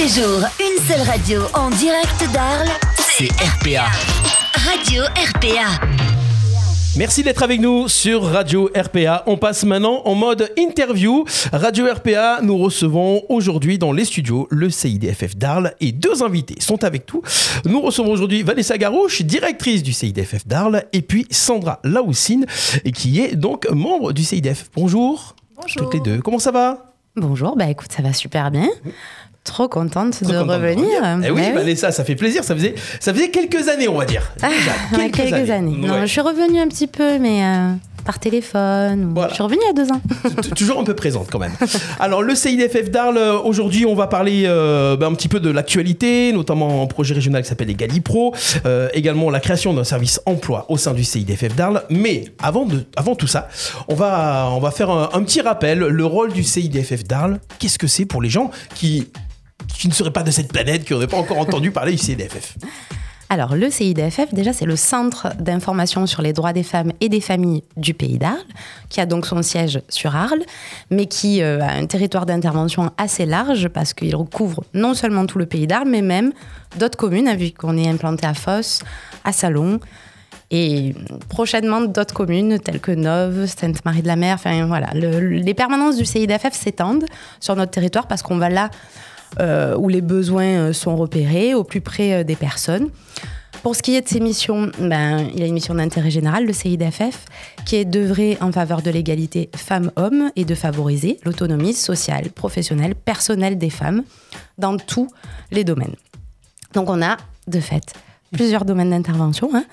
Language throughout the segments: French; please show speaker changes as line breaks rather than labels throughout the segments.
les jours, une seule radio en direct d'Arles,
C'est RPA.
Radio RPA.
Merci d'être avec nous sur Radio RPA. On passe maintenant en mode interview. Radio RPA, nous recevons aujourd'hui dans les studios le CIDFF d'Arles et deux invités sont avec nous. Nous recevons aujourd'hui Vanessa Garouche, directrice du CIDFF d'Arles, et puis Sandra Laoussine, qui est donc membre du CIDF. Bonjour.
Bonjour.
Toutes les deux. Comment ça va?
Bonjour, bah écoute, ça va super bien. Trop contente
Trop
de
contente
revenir.
Eh oui, Vanessa, ça fait plaisir. Ça faisait, ça faisait quelques années, on va dire.
Ah, ouais, quelques, années. Non,
Ouais.
je suis revenue un petit peu, mais euh, par téléphone.
Voilà.
Je suis revenue il y a deux ans.
Toujours un peu présente quand même. Alors le CIDFF d'Arles, euh, aujourd'hui on va parler euh, ben, un petit peu de l'actualité, notamment un projet régional qui s'appelle Egalipro, euh, également la création d'un service emploi au sein du CIDFF d'Arles. Mais avant, de, avant tout ça, on va, on va faire un, un petit rappel, le rôle du CIDFF d'Arles, qu'est-ce que c'est pour les gens qui, qui ne seraient pas de cette planète, qui n'auraient pas encore entendu parler du CIDFF
Alors, le CIDFF, déjà, c'est le Centre d'information sur les droits des femmes et des familles du Pays d'Arles, qui a donc son siège sur Arles, mais qui euh, a un territoire d'intervention assez large parce qu'il recouvre non seulement tout le Pays d'Arles, mais même d'autres communes, hein, vu qu'on est implanté à Fosse, à Salon, et prochainement d'autres communes telles que Neuve, Sainte-Marie-de-la-Mer. Enfin voilà, Le- les permanences du CIDFF s'étendent sur notre territoire parce qu'on va là euh, où les besoins euh, sont repérés, au plus près euh, des personnes. Pour ce qui est de ses missions, ben, il a une mission d'intérêt général, le CIDFF, qui est d'œuvrer en faveur de l'égalité femmes-hommes et de favoriser l'autonomie sociale, professionnelle, personnelle des femmes dans tous les domaines. Donc on a, de fait, plusieurs domaines d'intervention. hein.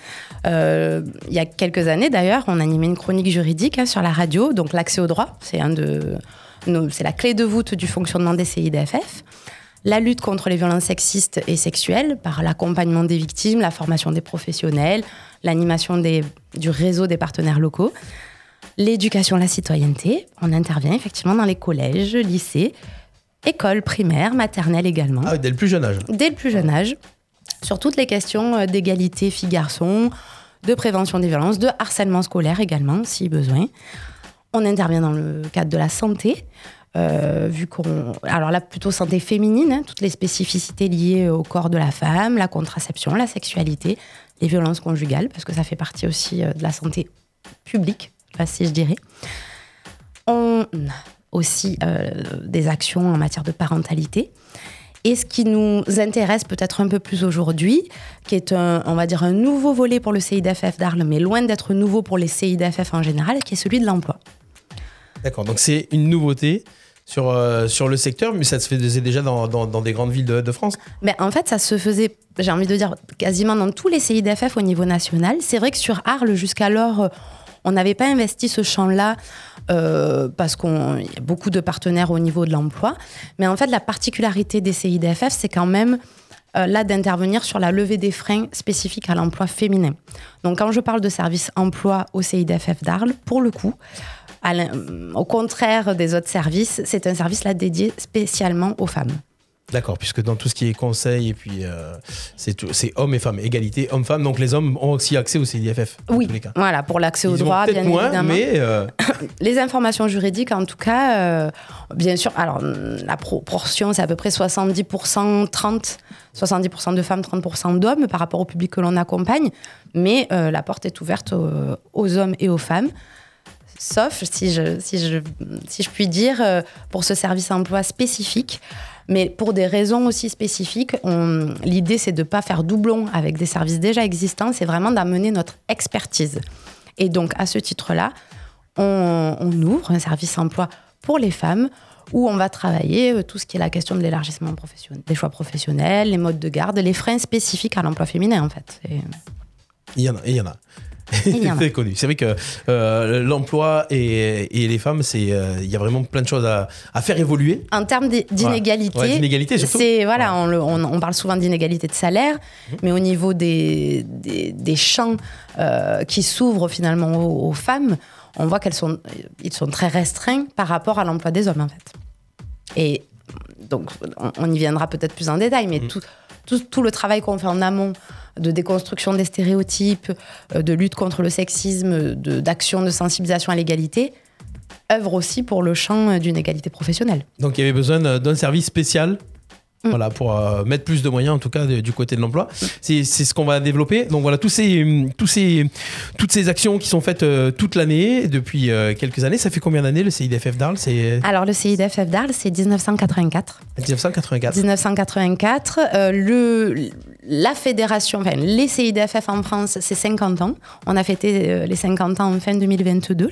Il y a quelques années, d'ailleurs, on animait une chronique juridique hein, sur la radio, donc l'accès au droit, c'est un de c'est la clé de voûte du fonctionnement des CIDFF. La lutte contre les violences sexistes et sexuelles par l'accompagnement des victimes, la formation des professionnels, l'animation du réseau des partenaires locaux. L'éducation à la citoyenneté, on intervient effectivement dans les collèges, lycées, écoles primaires, maternelles également
Ah, dès le plus jeune âge.
dès le plus jeune âge sur toutes les questions euh, d'égalité filles-garçons, de prévention des violences, de harcèlement scolaire également, si besoin. On intervient dans le cadre de la santé, euh, vu qu'on. Alors là, plutôt santé féminine, hein, toutes les spécificités liées au corps de la femme, la contraception, la sexualité, les violences conjugales, parce que ça fait partie aussi euh, de la santé publique, si je dirais. On a aussi euh, des actions en matière de parentalité. Et ce qui nous intéresse peut-être un peu plus aujourd'hui, qui est un, on va dire un nouveau volet pour le CIDFF d'Arles, mais loin d'être nouveau pour les CIDFF en général, qui est celui de l'emploi.
D'accord, donc c'est une nouveauté sur, euh, sur le secteur, mais ça se faisait déjà dans, dans, des grandes villes de, France.
Mais en fait, ça se faisait, j'ai envie de dire, quasiment dans tous les CIDFF au niveau national. C'est vrai que sur Arles, jusqu'alors, euh, on n'avait pas investi ce champ-là euh, parce qu'il y a beaucoup de partenaires au niveau de l'emploi. Mais en fait, la particularité des CIDFF, c'est quand même là d'intervenir sur la levée des freins spécifiques à l'emploi féminin. Donc, quand je parle de service emploi au CIDFF d'Arles, pour le coup, au contraire des autres services, c'est un service là dédié spécialement aux femmes.
D'accord, puisque dans tout ce qui est conseil, et puis euh, c'est hommes et femmes, égalité hommes-femmes, donc les hommes ont aussi accès au dans
Oui,
tous les cas.
voilà, pour l'accès au
Ils ont
droit,
peut-être
bien
moins,
évidemment.
mais euh,
Les informations juridiques, en tout cas, euh, bien sûr, alors la proportion, c'est à peu près 70%, 30, 70% de femmes, 30% d'hommes par rapport au public que l'on accompagne, mais la porte est ouverte aux, aux hommes et aux femmes. Sauf, si je, si je, si je puis dire, euh, pour ce service emploi spécifique, mais pour des raisons aussi spécifiques, l'idée c'est de ne pas faire doublon avec des services déjà existants, c'est vraiment d'amener notre expertise. Et donc, à ce titre-là, on, ouvre un service emploi pour les femmes où on va travailler euh, tout ce qui est la question de l'élargissement professionnel, des choix professionnels, les modes de garde, les freins spécifiques à l'emploi féminin en fait. Et-
il et Il y en a. C'est connu. C'est vrai que euh, l'emploi et, et les femmes, c'est euh, il y a vraiment plein de choses à, à faire évoluer.
En termes d'inégalité,
Ouais,
c'est voilà,
Ouais.
on, le- on- on parle souvent d'inégalité de salaire,
Mhm.
mais au niveau des, des, des champs euh, qui s'ouvrent finalement aux, aux femmes, on voit qu'elles sont ils sont très restreints par rapport à l'emploi des hommes en fait. Et donc on, on y viendra peut-être plus en détail,
Mhm.
mais tout, tout, tout le travail qu'on fait en amont de déconstruction des stéréotypes, euh, de lutte contre le sexisme, d'action de sensibilisation à l'égalité, œuvre aussi pour le champ euh, d'une égalité professionnelle.
Donc il y avait besoin d'un d'un service spécial Voilà, pour euh, mettre plus de moyens, en tout cas, de- du côté de l'emploi. C'est ce qu'on va développer. Donc voilà, tous ces, tous ces, toutes ces actions qui sont faites euh, toute l'année, depuis euh, quelques années. Ça fait combien d'années le CIDFF d'Arles? C'est
Alors le CIDFF d'Arles, c'est 1984.
1984.
1984. euh, le, la fédération, enfin les CIDFF en France, c'est 50 ans. On a fêté euh, les 50 ans en fin 2022. là.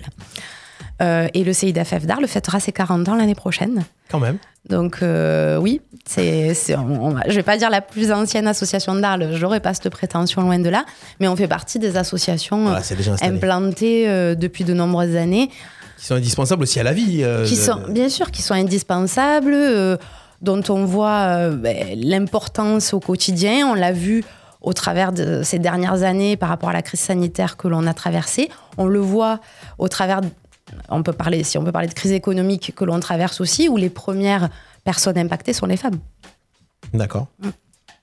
Euh, et le CIDFF d'Arles fêtera ses 40 ans l'année prochaine.
Quand même.
Donc euh, oui, c'est, c'est- on- on va- je vais pas dire la plus ancienne association d'Arles, j'aurais pas cette prétention loin de là, mais on fait partie des associations
Voilà, installé.
implantées euh, depuis de nombreuses années,
Qui sont indispensables aussi à la vie.
qui sont bien sûr qui sont indispensables, dont on voit euh, ben, l'importance au quotidien. On l'a vu au travers de ces dernières années par rapport à la crise sanitaire que l'on a traversée. On le voit au travers, de- on peut parler, si on peut parler de crise économique que l'on traverse aussi, où les premières personnes impactées sont les femmes.
D'accord.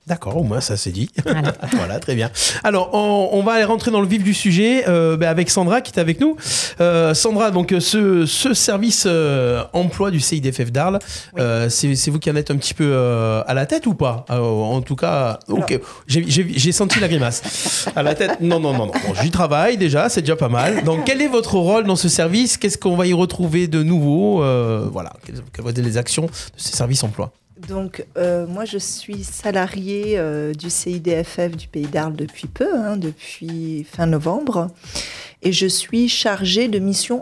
D'accord, au moins ça c'est dit.
Voilà.
voilà, très bien. Alors, on, on va aller rentrer dans le vif du sujet euh, bah, avec Sandra qui est avec nous. Euh, Sandra, donc euh, ce, ce service euh, emploi du CIDFF d'Arles, euh, c'est vous qui en êtes un petit peu euh, à la tête ou pas? Euh, En tout cas, ok, j'ai- senti la grimace. À la tête, non, non, non, non. Bon, J'y travaille déjà, c'est déjà pas mal. Donc, quel est votre rôle dans ce service? Qu'est-ce qu'on va y retrouver de nouveau? Euh, Voilà, quelles, quelles vont être les actions de ces services emploi?
Donc, euh, moi, je suis salariée euh, du CIDFF du Pays d'Arles depuis peu, hein, depuis fin novembre. Et je suis chargée de mission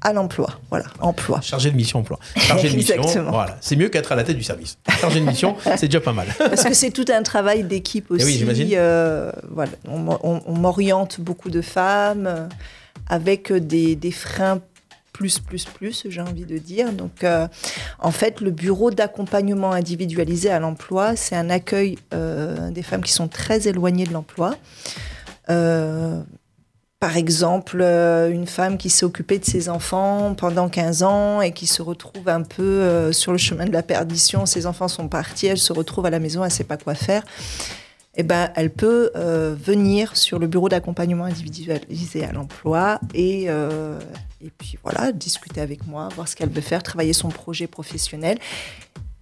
à l'emploi. Voilà, emploi.
Chargé de mission emploi. Chargé de mission,
Exactement.
voilà. C'est mieux qu'être à la tête du service. Chargé de mission, c'est déjà pas mal.
Parce que c'est tout un travail d'équipe
Eh oui,
aussi.
j'imagine.
euh, voilà, on, m'o- on- on m'oriente beaucoup de femmes euh, avec des, des freins plus, plus, plus, j'ai envie de dire. Donc, euh, en fait, le bureau d'accompagnement individualisé à l'emploi, c'est un accueil euh, des femmes qui sont très éloignées de l'emploi. Euh, par exemple, une femme qui s'est occupée de ses enfants pendant 15 ans et qui se retrouve un peu sur le chemin de la perdition. Ses enfants sont partis, elle se retrouve à la maison, elle ne sait pas quoi faire. Eh ben, elle peut euh, venir sur le bureau d'accompagnement individualisé à l'emploi et, euh, et puis voilà, discuter avec moi, voir ce qu'elle veut faire, travailler son projet professionnel.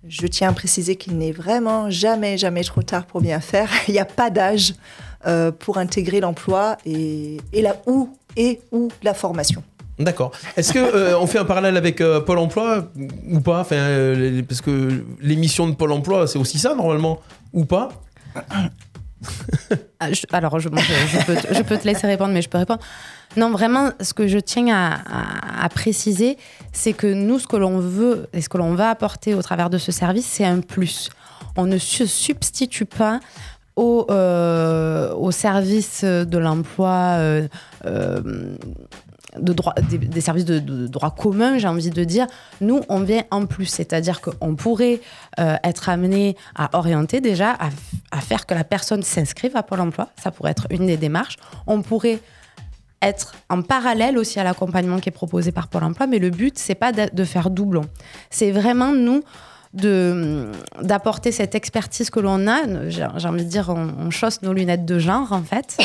Je tiens à préciser qu'il n'est vraiment jamais, jamais trop tard pour bien faire. Il n'y a pas d'âge euh, pour intégrer l'emploi et, et la ou et ou la formation.
D'accord. Est-ce que on fait un parallèle avec Pôle Emploi ou pas? Enfin, parce que l'émission de Pôle Emploi, c'est aussi ça normalement ou pas?
Je- alors, je, peux te, laisser répondre, mais je peux répondre. Non, vraiment, ce que je tiens à préciser, c'est que nous, ce que l'on veut et ce que l'on va apporter au travers de ce service, c'est un plus. On ne se substitue pas au, euh, au service de l'emploi. euh, euh, des, services de, droit commun, j'ai envie de dire, nous, on vient en plus. C'est-à-dire qu'on pourrait euh, être amené à orienter déjà, à, faire que la personne s'inscrive à Pôle emploi. Ça pourrait être une des démarches. On pourrait être en parallèle aussi à l'accompagnement qui est proposé par Pôle emploi, mais le but, c'est pas de, faire doublon. C'est vraiment, nous, de d'apporter cette expertise que l'on a. J'ai envie de dire, on, on chausse nos lunettes de genre, en fait.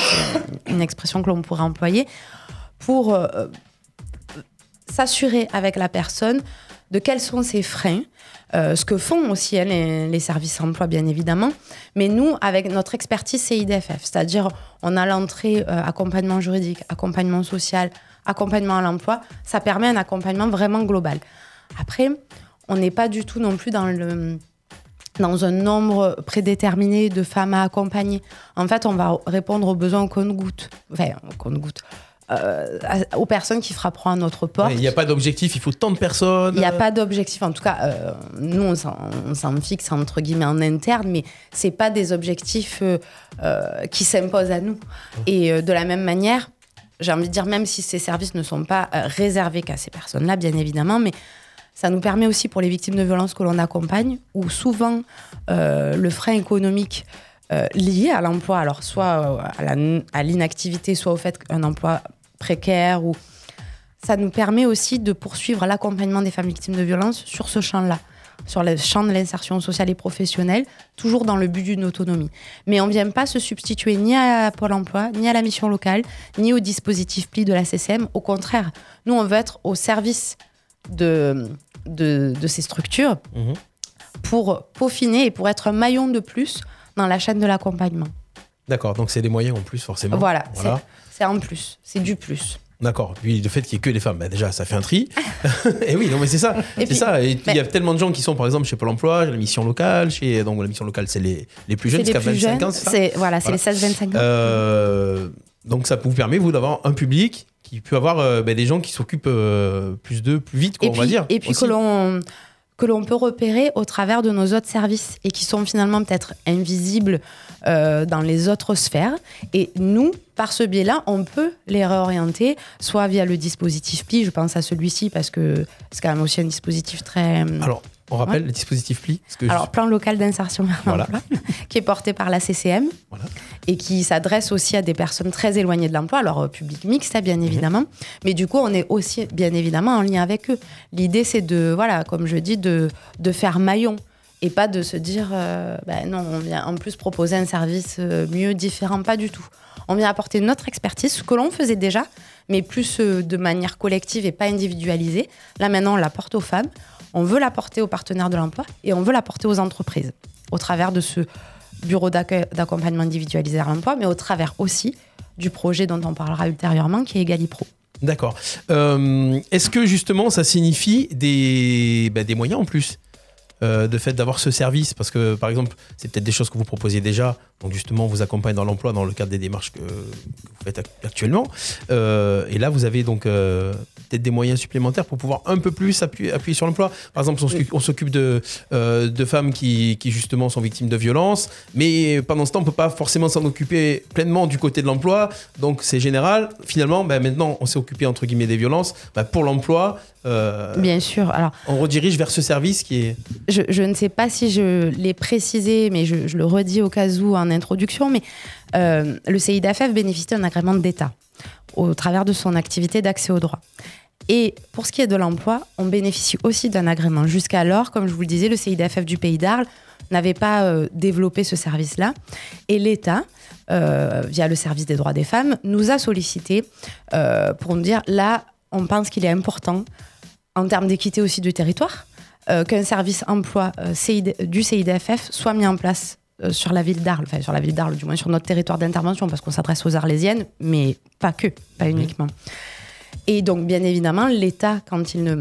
Une expression que l'on pourrait employer pour euh, s'assurer avec la personne de quels sont ses freins, euh, ce que font aussi hein, les, services emploi, bien évidemment. Mais nous, avec notre expertise CIDFF, c'est-à-dire on a l'entrée euh, accompagnement juridique, accompagnement social, accompagnement à l'emploi, ça permet un accompagnement vraiment global. Après, on n'est pas du tout non plus dans le dans un nombre prédéterminé de femmes à accompagner. En fait, on va répondre aux besoins au compte-goutte. Enfin, au compte-goutte. Euh, à- aux personnes qui frapperont à notre porte.
Il n'y a pas d'objectif, il faut tant de personnes.
Il n'y a pas d'objectif. En tout cas, euh, nous, on s'en- fixe entre guillemets en interne, mais c'est pas des objectifs euh, qui s'imposent à nous. Et de la même manière, j'ai envie de dire, même si ces services ne sont pas réservés qu'à ces personnes-là, bien évidemment, mais ça nous permet aussi pour les victimes de violences que l'on accompagne, où souvent le frein économique lié à l'emploi, alors soit à l'inactivité, soit au fait qu'un emploi précaire ou ça nous permet aussi de poursuivre l'accompagnement des femmes victimes de violences sur ce champ-là, sur le champ de l'insertion sociale et professionnelle, toujours dans le but d'une autonomie. Mais on ne vient pas se substituer ni à Pôle emploi, ni à la mission locale, ni au dispositif PLI de la CCM. Au contraire, nous, on veut être au service de, de, de ces structures
Mhm.
pour peaufiner et pour être un maillon de plus dans la chaîne de l'accompagnement.
D'accord, donc c'est des moyens en plus forcément.
Voilà, c'est en plus, c'est du plus.
D'accord. Puis le fait qu'il n'y ait que les femmes, bah, déjà, ça fait un tri. et oui, non, mais c'est ça. C'est ça. Il y a tellement de gens qui sont, par exemple, chez Pôle emploi, chez la mission locale, chez. Donc, la mission locale, c'est les, les plus jeunes, jusqu'à
plus
25
jeunes,
ans, c'est
voilà, c'est
Voilà.
les 16-25 ans.
Euh, donc, ça vous permet, vous, d'avoir un public qui peut avoir euh, bah, des gens qui s'occupent euh, plus d'eux, plus vite, quoi,
et
on
puis,
va dire.
et puis
aussi.
que l'on que l'on peut repérer au travers de nos autres services et qui sont finalement peut-être invisibles euh, dans les autres sphères. Et nous, par ce biais-là, on peut les réorienter, soit via le dispositif PLI, je pense à celui-ci parce que c'est quand même aussi un dispositif très...
Alors, on rappelle le dispositif PLI que
Alors, plan local d'insertion vers
Voilà.
l'emploi, qui est porté par la CCM
Voilà.
et qui s'adresse aussi à des personnes très éloignées de l'emploi, alors euh, public mixte, hein,
Mhm.
bien évidemment, mais du coup, on est aussi bien évidemment en lien avec eux. L'idée, c'est de, voilà, comme je dis, de, de faire maillon et pas de se dire, euh, ben non, on vient en plus proposer un service euh, mieux, différent, pas du tout. On vient apporter notre expertise, ce que l'on faisait déjà, mais plus euh, de manière collective et pas individualisée. Là, maintenant, on la porte aux femmes, on veut la porter aux partenaires de l'emploi et on veut la porter aux entreprises au travers de ce bureau d'accompagnement individualisé à l'emploi, mais au travers aussi du projet dont on parlera ultérieurement, qui est Egalipro.
D'accord. Est-ce que justement ça signifie des, des moyens en plus? Euh, de fait d'avoir ce service Parce que par exemple, c'est peut-être des choses que vous proposiez déjà, donc justement on vous accompagne dans l'emploi dans le cadre des démarches que, que vous faites ac- actuellement. Euh, et là vous avez donc euh, peut-être des moyens supplémentaires pour pouvoir un peu plus appuyer, appuyer sur l'emploi. Par exemple, on s'occupe- de, euh, de femmes qui, qui justement sont victimes de violences, mais pendant ce temps on peut pas forcément s'en occuper pleinement du côté de l'emploi. Donc c'est général. Finalement, bah, maintenant, on s'est occupé entre guillemets des violences. Bah, pour l'emploi,
Bien sûr. Alors,
on redirige vers ce service qui est.
je, je ne sais pas si je l'ai précisé, mais je, je le redis au cas où en introduction, mais euh, le CIDFF bénéficie d'un agrément d'État au travers de son activité d'accès au droit. Et pour ce qui est de l'emploi, on bénéficie aussi d'un agrément. Jusqu'alors, comme je vous le disais, le CIDFF du Pays d'Arles n'avait pas euh, développé ce service-là. Et l'État, euh, via le service des droits des femmes, nous a sollicité pour nous dire, là, on pense qu'il est important, en termes d'équité aussi du territoire, qu'un service emploi du CIDFF soit mis en place euh, sur la ville d'Arles, enfin sur la ville d'Arles, du moins sur notre territoire d'intervention, parce qu'on s'adresse aux Arlésiennes, mais pas que, pas uniquement. Et donc, bien évidemment, l'État, quand il ne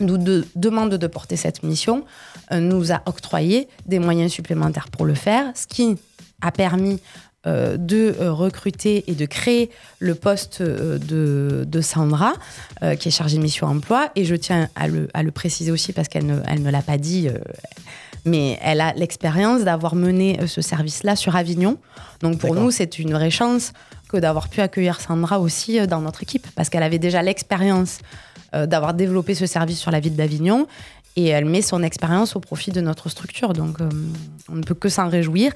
nous de- demande de porter cette mission, euh, nous a octroyé des moyens supplémentaires pour le faire, ce qui a permis euh, de recruter et de créer le poste de, de Sandra, qui est chargée de mission emploi. Et je tiens à le, à le préciser aussi parce qu'elle ne, elle ne l'a pas dit, mais elle a l'expérience d'avoir mené euh, ce service-là sur Avignon. Donc pour nous, c'est une vraie chance que d'avoir pu accueillir Sandra aussi euh, dans notre équipe, parce qu'elle avait déjà l'expérience euh, d'avoir développé ce service sur la ville d'Avignon. Et elle met son expérience au profit de notre structure. Donc, euh, on ne peut que s'en réjouir.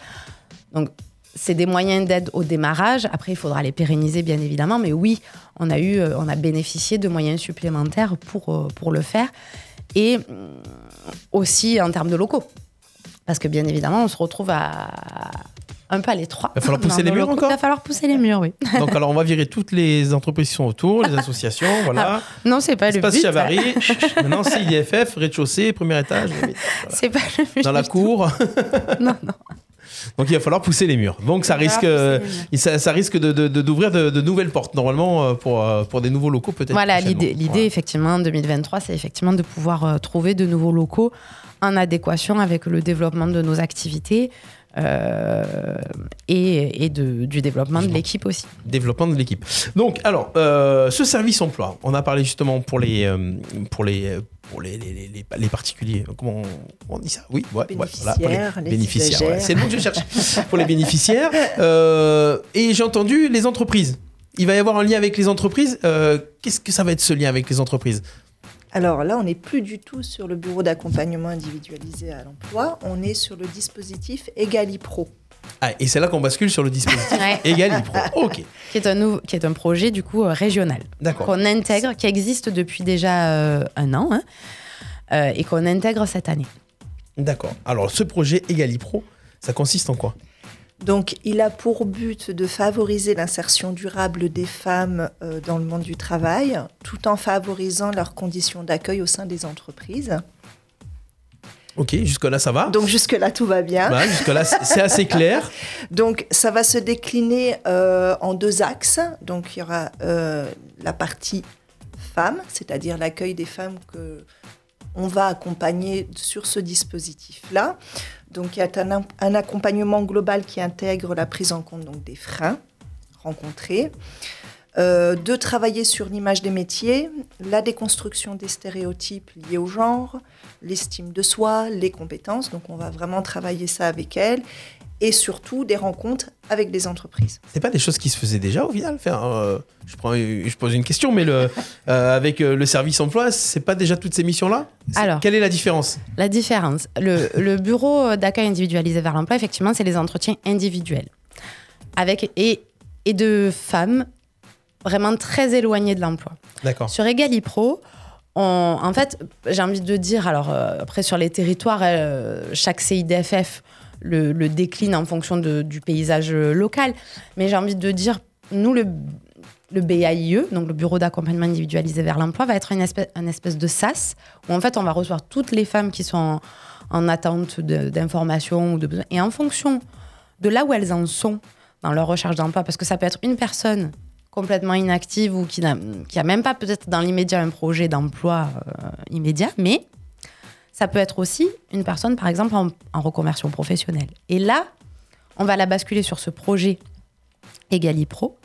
Donc, c'est des moyens d'aide au démarrage. Après, il faudra les pérenniser, bien évidemment. Mais oui, on a, eu, on a bénéficié de moyens supplémentaires pour, pour le faire. Et aussi en termes de locaux. Parce que, bien évidemment, on se retrouve à un peu à l'étroit.
Va falloir pousser les murs encore
Il va falloir pousser les murs, oui.
Donc alors on va virer toutes les entreprises qui sont autour, les associations, voilà.
Non, c'est pas le but.
Chavary. Maintenant c'est IFF, rez-de-chaussée, premier étage, voilà.
C'est pas le but.
dans la cour.
Non, non.
Donc il va falloir pousser les murs. Donc ça
Il
risque, euh, il- ça, ça risque de, de- de- d'ouvrir de, de nouvelles portes normalement euh, pour, euh, pour des nouveaux locaux peut-être.
Voilà, l'idée, l'idée
Voilà.
effectivement, en 2023, c'est effectivement de pouvoir euh, trouver de nouveaux locaux en adéquation avec le développement de nos activités euh, et, et de- du développement de l'équipe aussi.
Développement de l'équipe. Donc alors, euh, ce service emploi, on a parlé justement pour les, euh, pour les, pour les, les, les- les- les particuliers. Comment on, on dit ça? Oui, ouais, ouais, voilà, pour
Bénéficiaires, les
bénéficiaires. c'est le mot que je cherche. pour les bénéficiaires. Euh, et j'ai entendu les entreprises. Il va y avoir un lien avec les entreprises. Euh, Qu'est-ce que ça va être ce lien avec les entreprises?
Alors là, on n'est plus du tout sur le bureau d'accompagnement individualisé à l'emploi, on est sur le dispositif EgaliPro.
ah, Et c'est là qu'on bascule sur le dispositif
Ouais.
Egalipro. Ok,
Qui est un, nouveau, qui est un projet du coup euh, régional
d'accord.
qu'on intègre, qui existe depuis déjà euh, un an hein, euh, et qu'on intègre cette année.
D'accord. Alors ce projet Egalipro, ça consiste en quoi?
Donc, il a pour but de favoriser l'insertion durable des femmes euh, dans le monde du travail, tout en favorisant leurs conditions d'accueil au sein des entreprises.
Ok, jusque-là, ça va.
Donc jusque-là, tout va bien.
Voilà, jusque-là, c'est c'est assez clair.
Donc ça va se décliner euh, en deux axes. Donc il y aura euh, la partie femmes, c'est-à-dire l'accueil des femmes que on va accompagner sur ce dispositif-là. Donc il y a un, accompagnement global qui intègre la prise en compte donc, des freins rencontrés, euh, de travailler sur l'image des métiers, la déconstruction des stéréotypes liés au genre, l'estime de soi, les compétences. Donc on va vraiment travailler ça avec elles et surtout des rencontres avec des entreprises.
C'est pas des choses qui se faisaient déjà au final? Faire, euh, je, prends, je pose une question, mais le, euh, avec euh, le service emploi, c'est pas déjà toutes ces missions-là?
Alors.
Quelle est la différence?
La différence, le, le bureau d'accueil individualisé vers l'emploi, effectivement, c'est les entretiens individuels. Avec, et, et de femmes vraiment très éloignées de l'emploi.
D'accord.
Sur Egalipro, on, en fait, j'ai envie de dire, alors euh, après sur les territoires, euh, chaque CIDFF le, le décline en fonction du paysage local, mais j'ai envie de dire, nous, le, BAIE, donc le Bureau d'accompagnement individualisé vers l'emploi, va être une espèce, de SAS, où en fait on va recevoir toutes les femmes qui sont en, en attente d'informations ou de besoins, et en fonction de là où elles en sont dans leur recherche d'emploi, parce que ça peut être une personne complètement inactive ou qui n'a même pas peut-être dans l'immédiat un projet d'emploi euh, immédiat, mais ça peut être aussi une personne, par exemple, en, reconversion professionnelle. Et là, on va la basculer sur ce projet Egalipro,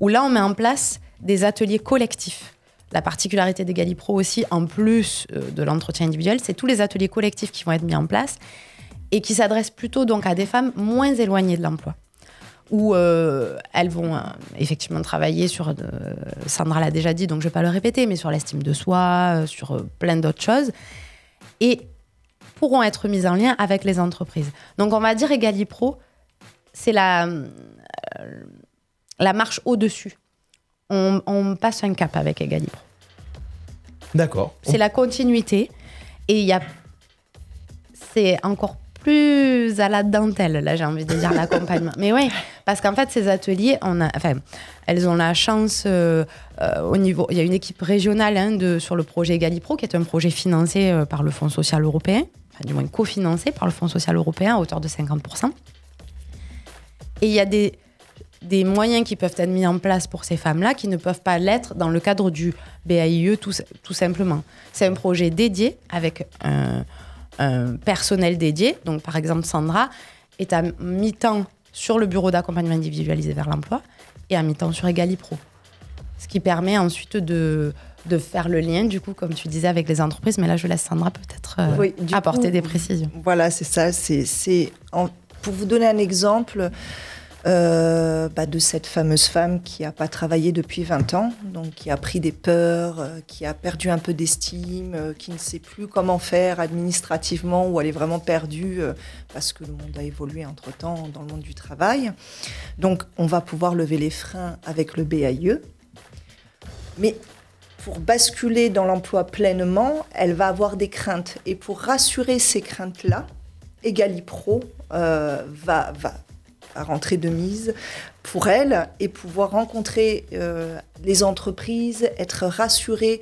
où là, on met en place des ateliers collectifs. La particularité d'Egalipro aussi, en plus euh, de l'entretien individuel, c'est tous les ateliers collectifs qui vont être mis en place et qui s'adressent plutôt donc à des femmes moins éloignées de l'emploi où euh, elles vont euh, effectivement travailler sur, Sandra l'a déjà dit, donc je ne vais pas le répéter, mais sur l'estime de soi, sur plein d'autres choses, et pourront être mises en lien avec les entreprises. Donc on va dire Egalipro, c'est la, euh, la marche au-dessus. On, on passe un cap avec Egalipro.
D'accord.
C'est la continuité, et il y a... C'est encore plus à la dentelle, là j'ai envie de dire l'accompagnement. Mais oui, parce qu'en fait ces ateliers, on a, enfin, elles ont la chance euh, euh, au niveau, il y a une équipe régionale hein, de, sur le projet Egalipro qui est un projet financé euh, par le Fonds social européen, enfin, du moins cofinancé par le Fonds social européen à hauteur de 50%. Et il y a des, des moyens qui peuvent être mis en place pour ces femmes-là qui ne peuvent pas l'être dans le cadre du BAIE tout, tout simplement. C'est un projet dédié avec un, un personnel dédié. Donc, par exemple, Sandra est à mi-temps sur le bureau d'accompagnement individualisé vers l'emploi et à mi-temps sur Egalipro. Ce qui permet ensuite de, de faire le lien, du coup, comme tu disais, avec les entreprises. Mais là, je laisse Sandra peut-être euh,
Oui,
apporter
coup,
des précisions.
Voilà, c'est ça. C'est, pour vous donner un exemple euh, bah, de cette fameuse femme qui n'a pas travaillé depuis 20 ans, donc qui a pris des peurs, euh, qui a perdu un peu d'estime, euh, qui ne sait plus comment faire administrativement, ou elle est vraiment perdue parce que le monde a évolué entre-temps dans le monde du travail. Donc, on va pouvoir lever les freins avec le BAIE. Mais pour basculer dans l'emploi pleinement, elle va avoir des craintes. Et pour rassurer ces craintes-là, Egalipro va, va, va rentrer de mise pour elle et pouvoir rencontrer euh, les entreprises, être rassurée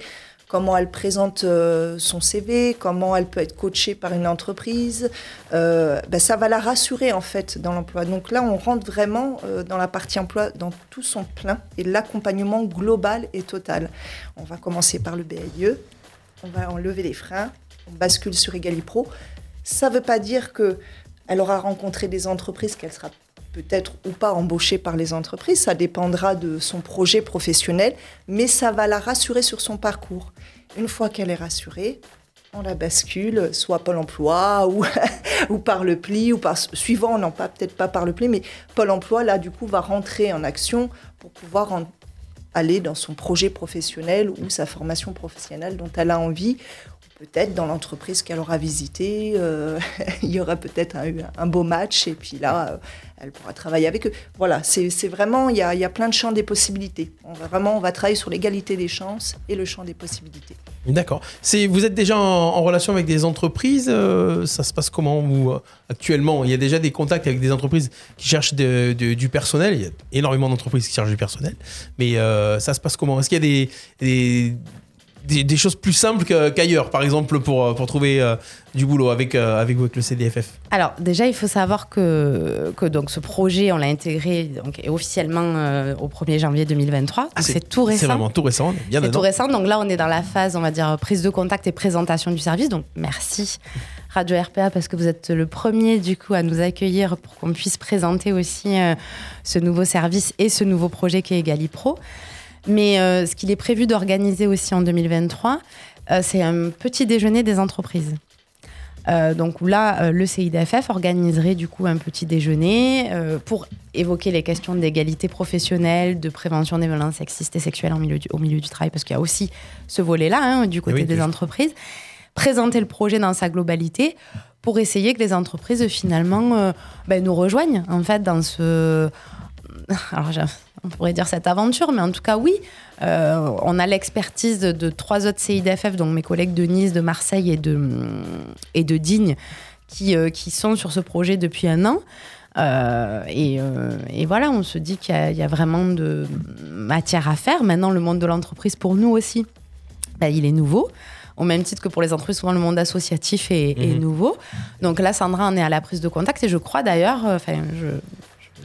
comment elle présente euh, son CV, comment elle peut être coachée par une entreprise. Ben, ça va la rassurer en fait dans l'emploi. Donc là, on rentre vraiment dans la partie emploi dans tout son plein et l'accompagnement global et total. On va commencer par le BAIE, on va enlever les freins, on bascule sur Egalipro. Ça ne veut pas dire que elle aura rencontré des entreprises qu'elle sera peut-être ou pas embauchée par les entreprises, ça dépendra de son projet professionnel, mais ça va la rassurer sur son parcours. Une fois qu'elle est rassurée, on la bascule, soit Pôle emploi ou, par le pli, ou par, suivant, non pas peut-être pas par le pli, mais Pôle emploi, là, du coup, va rentrer en action pour pouvoir aller dans son projet professionnel ou sa formation professionnelle dont elle a envie. Peut-être dans l'entreprise qu'elle aura visitée, euh, il y aura peut-être un, un beau match et puis là, euh, elle pourra travailler avec eux. Voilà, c'est vraiment, il y, a, il plein de champs des possibilités. On va vraiment, on va travailler sur l'égalité des chances et le champ des possibilités.
D'accord. Vous êtes déjà en, relation avec des entreprises euh, Ça se passe comment vous, actuellement? Il y a déjà des contacts avec des entreprises qui cherchent du personnel. Il y a énormément d'entreprises qui cherchent du personnel. Mais ça se passe comment? Est-ce qu'il y a des, des, des choses plus simples qu'ailleurs, par exemple, pour, euh, pour trouver euh, du boulot avec, euh, avec vous, avec le CDFF
Alors déjà, il faut savoir que, que donc, ce projet, on l'a intégré donc, officiellement euh, au 1er janvier 2023. Donc
Ah,
c'est tout
C'est
récent.
vraiment tout récent,
C'est tout récent. Donc là, on est dans la phase, on va dire, prise de contact et présentation du service. Donc merci Radio RPA parce que vous êtes le premier du coup à nous accueillir pour qu'on puisse présenter aussi ce nouveau service et ce nouveau projet qui est Egalipro. Mais euh, ce qu'il est prévu d'organiser aussi en 2023, euh, c'est un petit déjeuner des entreprises. Euh, donc là, le CIDFF organiserait du coup un petit déjeuner pour évoquer les questions d'égalité professionnelle, de prévention des violences sexistes et sexuelles en milieu du- au milieu du travail, parce qu'il y a aussi ce volet-là hein, du côté
oui,
des entreprises. Présenter le projet dans sa globalité pour essayer que les entreprises finalement ben, nous rejoignent en fait dans ce alors on pourrait dire cette aventure, mais en tout cas oui, Euh, on a l'expertise de, trois autres CIDFF, donc mes collègues de Nice, de Marseille et de, et de Digne, qui, euh, qui sont sur ce projet depuis un an. Euh, et, euh, et voilà, on se dit qu'il y, a- il y a vraiment de matière à faire. Maintenant, le monde de l'entreprise, pour nous aussi, ben, il est nouveau. Au même titre que pour les entreprises, souvent le monde associatif est, est
Mhm.
nouveau. Donc là, Sandra en est à la prise de contact et je crois d'ailleurs, euh, enfin, je,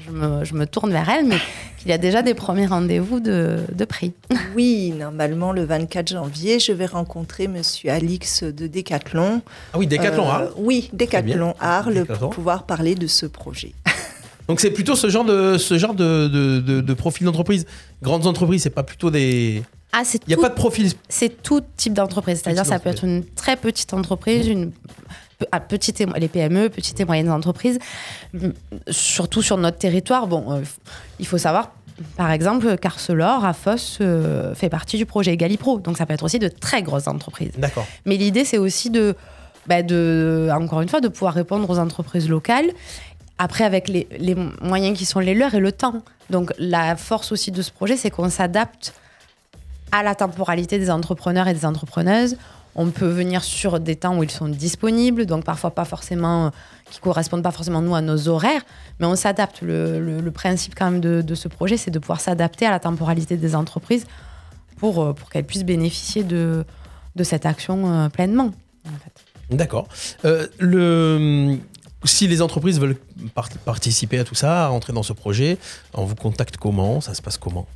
je, me, je me tourne vers elle, mais qu'il y a déjà des premiers rendez-vous de, de prix.
Oui, normalement, le 24 janvier, je vais rencontrer Monsieur Alix de Decathlon.
Ah oui, Décathlon,
Euh,
hein.
Oui, Decathlon Arles, pour pouvoir parler de ce projet.
Donc c'est plutôt ce genre de, ce genre de, de, de- de profil d'entreprise. Grandes entreprises, c'est pas plutôt des.
Ah, c'est
Il n'y a
tout-
pas de profil.
c'est tout type d'entreprise. C'est-à-dire, ça peut être une très petite entreprise, une et mo- les PME, petites et moyennes entreprises, surtout sur notre territoire. Bon, euh, il faut savoir. Par exemple, Carcelor, à Foss, euh, fait partie du projet Egalipro. Donc, ça peut être aussi de très grosses entreprises.
D'accord.
Mais l'idée, c'est aussi de, bah, de, encore une fois, de pouvoir répondre aux entreprises locales. Après, avec les, les moyens qui sont les leurs et le temps. Donc, la force aussi de ce projet, c'est qu'on s'adapte à la temporalité des entrepreneurs et des entrepreneuses. On peut venir sur des temps où ils sont disponibles, donc parfois pas forcément, euh, qui correspondent pas forcément nous à nos horaires, mais on s'adapte. Le, principe quand même de, ce projet, c'est de pouvoir s'adapter à la temporalité des entreprises pour, euh, pour qu'elles puissent bénéficier de, de cette action euh, pleinement.
D'accord. Si les entreprises veulent par- participer à tout ça, à rentrer dans ce projet, on vous contacte comment? Ça se passe comment?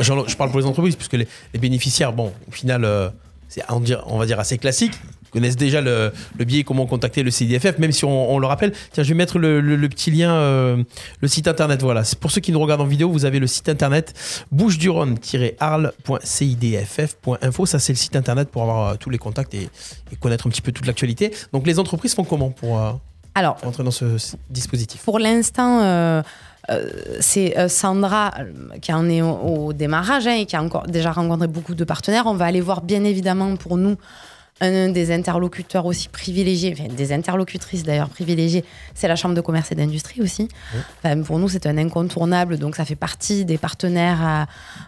Je, je- parle pour les entreprises, puisque les, les bénéficiaires, bon, au final, euh, c'est on, va dire assez classique. Ils connaissent déjà le, le biais comment contacter le CDFF, même si on, on le rappelle. Tiens, je vais mettre le, le- le petit lien, euh, le site internet. Voilà. Pour ceux qui nous regardent en vidéo, vous avez le site internet bouche-du-rhône-arles.cidff.info. Ça, c'est le site internet pour avoir euh, tous les contacts et, et connaître un petit peu toute l'actualité. Donc, les entreprises font comment pour euh,
Alors,
rentrer dans ce ce dispositif?
Pour l'instant, euh, c'est euh, Sandra euh, qui en est au, au démarrage hein, et qui a encore déjà rencontré beaucoup de partenaires. On va aller voir bien évidemment pour nous un des interlocuteurs aussi privilégiés, enfin, des interlocutrices d'ailleurs privilégiées, c'est la Chambre de commerce et d'industrie aussi. Enfin, pour nous, c'est un incontournable, donc ça fait partie des partenaires à,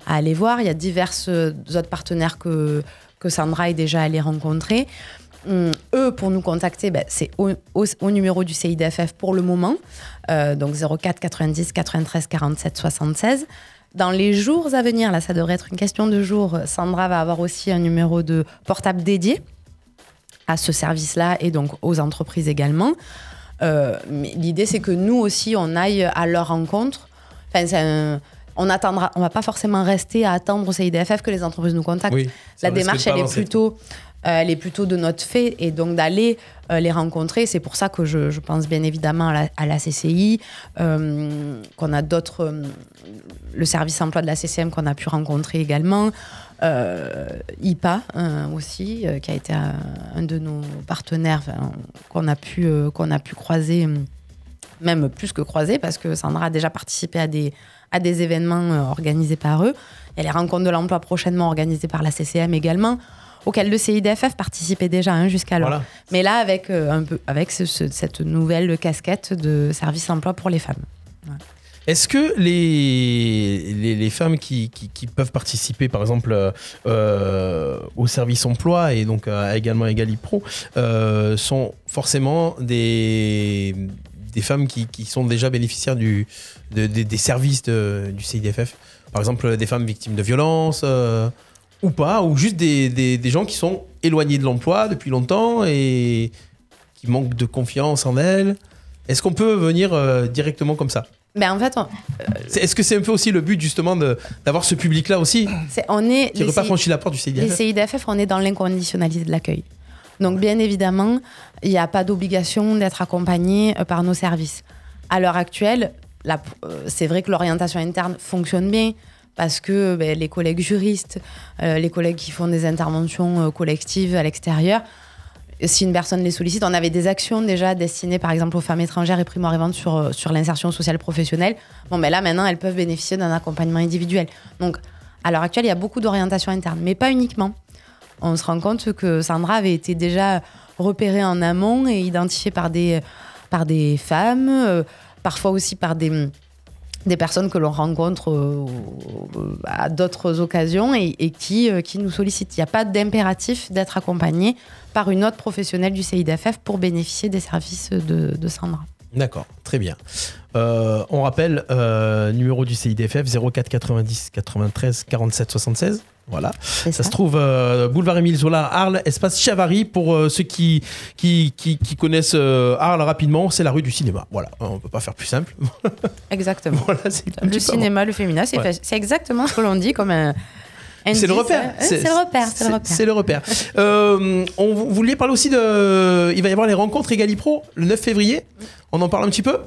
à aller voir. Il y a divers autres partenaires que, que Sandra est déjà allée rencontrer. Hum, eux, pour nous contacter, ben, c'est au, au- au numéro du CIDFF pour le moment, Euh, donc 04 90 93 47 76. Dans les jours à venir, là, ça devrait être une question de jour, Sandra va avoir aussi un numéro de portable dédié à ce service-là et donc aux entreprises également. Euh, mais l'idée, c'est que nous aussi, on aille à leur rencontre. Enfin, c'est un- on attendra, on va pas forcément rester à attendre au CIDFF que les entreprises nous contactent.
Oui.
La démarche, elle est plutôt, elle est plutôt de notre fait et donc d'aller euh, les rencontrer. C'est pour ça que je, pense bien évidemment à la, CCI, euh, qu'on a d'autres, euh, le service emploi de la CCM qu'on a pu rencontrer également, euh, IPA euh, aussi, euh, qui a été un, de nos partenaires qu'on a pu euh, a pu croiser, euh, même plus que croiser, parce que Sandra a déjà participé à des à des événements euh, organisés par eux. Il y a les rencontres de l'emploi prochainement organisées par la CCM également, auxquelles le CIDFF participait déjà hein, jusqu'alors.
Voilà.
Mais là, avec, euh, un peu, avec ce- ce- cette nouvelle casquette de service emploi pour les femmes.
Est-ce que les, les, les femmes qui, qui, qui peuvent participer, par exemple, euh, euh, au service emploi et donc euh, également à Egalipro, euh, sont forcément des, des femmes qui, qui sont déjà bénéficiaires du, de- des- des services de- du CIDFF Par exemple, des femmes victimes de violences ou pas, ou juste des, des- des gens qui sont éloignés de l'emploi depuis longtemps et qui manquent de confiance en elles. Est-ce qu'on peut venir euh, directement comme ça?
Ben, en fait, on,
C'est- Est-ce que c'est un peu aussi le but justement d'avoir ce public-là aussi?
C'est- on est.
qui
les
n'aurait pas franchi la porte du
Les
CIDF
CIDFF, on est dans l'inconditionnalité de l'accueil. Donc, bien évidemment, il n'y a pas d'obligation d'être accompagné euh, par nos services. À l'heure actuelle, euh, c'est vrai que l'orientation interne fonctionne bien parce que ben, les collègues juristes, euh, les collègues qui font des interventions euh, collectives à l'extérieur, si une personne les sollicite, on avait des actions déjà destinées par exemple aux femmes étrangères et primo-arrivantes sur, euh, sur l'insertion sociale professionnelle. Bon, ben là maintenant, elles peuvent bénéficier d'un accompagnement individuel. Donc, à l'heure actuelle, il y a beaucoup d'orientation interne, mais pas uniquement. On se rend compte que Sandra avait été déjà repérée en amont et identifiée par des, par des femmes, parfois aussi par des, des personnes que l'on rencontre euh, à d'autres occasions et, euh, qui nous sollicitent. Il n'y a pas d'impératif d'être accompagné par une autre professionnelle du CIDFF pour bénéficier des services de Sandra.
D'accord, très bien. Euh, on rappelle, euh, numéro du CIDFF 04 90 93 47 76. Voilà. Ça se trouve euh, boulevard Émile Zola, Arles, espace Chavary. Pour euh, ceux qui, qui, qui, qui connaissent euh, Arles rapidement, c'est la rue du cinéma. Voilà, on peut pas faire plus simple.
Exactement.
voilà,
Le cinéma, le féminin, c'est
Ouais.
fa- c'est exactement ce que l'on dit comme un.
C'est le
indice,
repère.
hein. C'est le repère. C'est le repère.
C'est le repère. Euh, on vouliez parler aussi de. Il va y avoir les rencontres Egalipro le 9 février. On en parle un petit peu?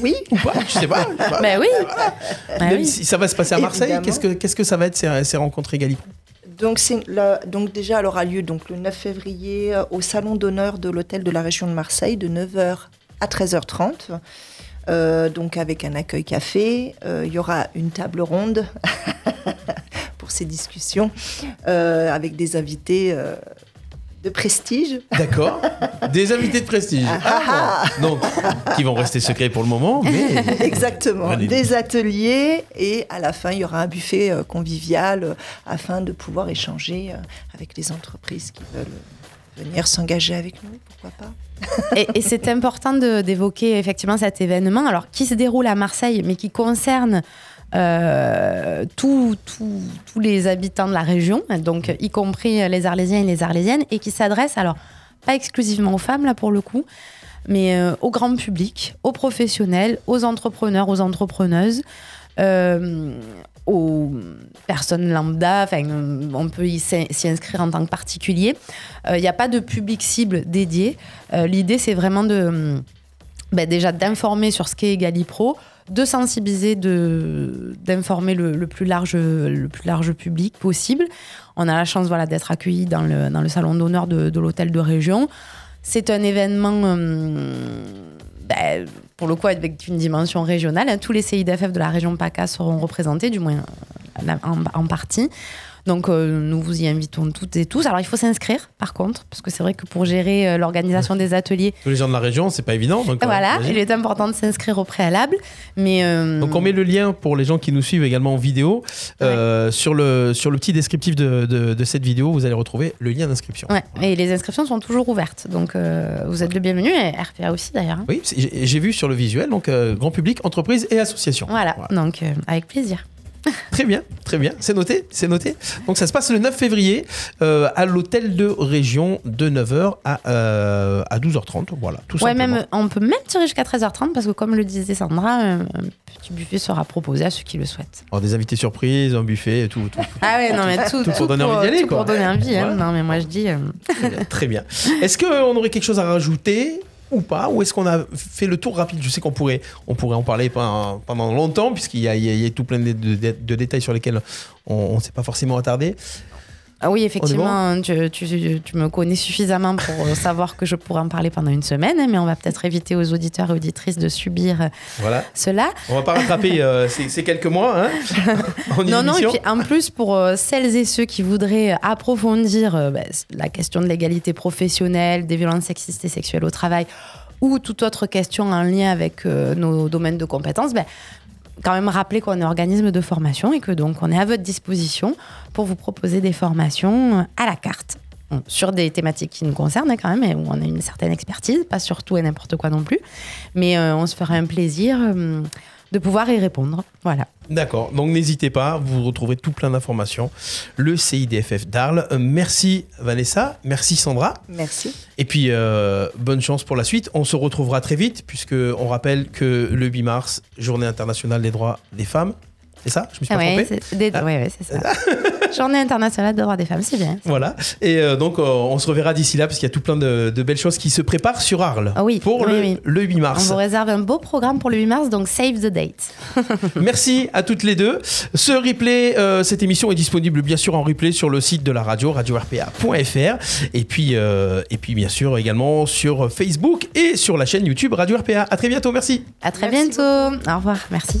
Oui,
ou pas Je sais pas. pas.
Ben oui. Ben
Même
oui.
si ça va se passer à Marseille, qu'est-ce que, qu'est-ce que ça va être ces, ces rencontres Egalipro
donc, c'est la- donc déjà, elle aura lieu donc, le 9 février euh, au Salon d'honneur de l'Hôtel de la Région de Marseille de 9h à 13h30. Euh, donc avec un accueil café, Euh, il y aura une table ronde pour ces discussions euh, avec des invités euh, de prestige.
D'accord. Des invités de prestige. Ah, bon. Donc, qui vont rester secrets pour le moment, mais.
Exactement.
Allez.
Des ateliers et à la fin, il y aura un buffet euh, convivial afin de pouvoir échanger avec les entreprises qui veulent venir s'engager avec nous. Pourquoi pas
Et, et c'est important d'évoquer effectivement cet événement, alors qui se déroule à Marseille, mais qui concerne euh, tous- les habitants de la région, donc y compris les Arlésiens et les Arlésiennes, et qui s'adresse alors pas exclusivement aux femmes là pour le coup, mais euh, au grand public, aux professionnels, aux entrepreneurs, aux entrepreneuses. euh, aux personnes lambda, enfin, on peut s'y inscrire en tant que particulier. Il n'y a pas de public cible dédié. L'idée, c'est vraiment de, ben, déjà d'informer sur ce qu'est Egalipro, de sensibiliser, de- d'informer le, plus large, le plus large public possible. On a la chance voilà, d'être accueillis dans le, dans le salon d'honneur de, l'hôtel de région. C'est un événement, hum, ben, pour le coup, avec une dimension régionale. Tous les CIDFF de la région PACA seront représentés, du moins euh, en partie. Donc, euh, nous vous y invitons toutes et tous. Alors, il faut s'inscrire, par contre, parce que c'est vrai que pour gérer euh, l'organisation des ateliers,
Tous les gens de la région, c'est pas évident. Donc, euh,
voilà, il est important de s'inscrire au préalable. Mais
Donc on met le lien pour les gens qui nous suivent également en vidéo. Sur, le, sur le petit descriptif de, de- de cette vidéo, vous allez retrouver le lien d'inscription.
ouais, et les inscriptions sont toujours ouvertes. Donc, vous êtes le bienvenu, et RPA aussi d'ailleurs. hein.
Oui, j'ai vu sur le visuel, donc euh, grand public, entreprise et association.
Voilà, donc euh, avec plaisir.
Très bien, très bien. C'est noté, c'est noté. Donc ça se passe le 9 février euh, à l'hôtel de région de 9h à, euh, à 12h30. Voilà, tout
Ouais,
simplement.
même, on peut même tirer jusqu'à 13h30 parce que, comme le disait Sandra, un, un petit buffet sera proposé à ceux qui le souhaitent.
Alors, des invités surprises, un buffet, tout. tout.
Ah ouais, non, mais tout,
Tout pour donner envie d'y aller,
tout
quoi.
pour donner envie. hein. Non, mais moi je dis. euh,
Très bien. très bien. Est-ce qu'on aurait quelque chose à rajouter? Ou pas Ou est-ce qu'on a fait le tour rapide? Je sais qu'on pourrait, on pourrait en parler pendant, longtemps, puisqu'il y a, tout plein de, de- de détails sur lesquels on ne s'est pas forcément attardé.
Ah oui, effectivement, tu, tu- tu me connais suffisamment pour euh, savoir que je pourrais en parler pendant une semaine, hein, mais on va peut-être éviter aux auditeurs et auditrices de subir euh,
Voilà.
cela.
On va pas rattraper euh, ces, ces quelques mois hein, en
Non, non, et puis en plus, pour euh, celles et ceux qui voudraient approfondir euh, bah, la question de l'égalité professionnelle, des violences sexistes et sexuelles au travail, ou toute autre question en lien avec euh, nos domaines de compétences, ben, quand même rappeler qu'on est organisme de formation et que donc on est à votre disposition pour vous proposer des formations euh, à la carte. Sur des thématiques qui nous concernent quand même, et où on a une certaine expertise, pas sur tout et n'importe quoi non plus. Mais euh, on se fera un plaisir euh, de pouvoir y répondre. Voilà.
D'accord, donc n'hésitez pas, vous retrouverez tout plein d'informations. Le CIDFF d'Arles. Merci Vanessa, merci Sandra.
Merci.
Et puis, euh, bonne chance pour la suite. On se retrouvera très vite, puisque on rappelle que le 8 mars, Journée internationale des droits des femmes. C'est ça? Je me suis pas
Ah ouais,
trompé?
des-
Ah.
ouais, ouais, c'est ça. Journée internationale des droits des femmes, c'est bien.
Voilà. Et euh, donc, euh, on se reverra d'ici là, parce qu'il y a tout plein de, de belles choses qui se préparent sur Arles
Ah oui,
pour
oui,
le,
oui.
le 8
On
mars.
vous réserve un beau programme pour le 8 mars, donc save the date.
Merci à toutes les deux. Ce replay, euh, cette émission est disponible bien sûr en replay sur le site de la radio, radio-rpa.fr. Et puis, euh, et puis bien sûr également sur Facebook et sur la chaîne YouTube Radio RPA. À très bientôt, merci.
À très
Merci
bientôt. Au revoir. Merci.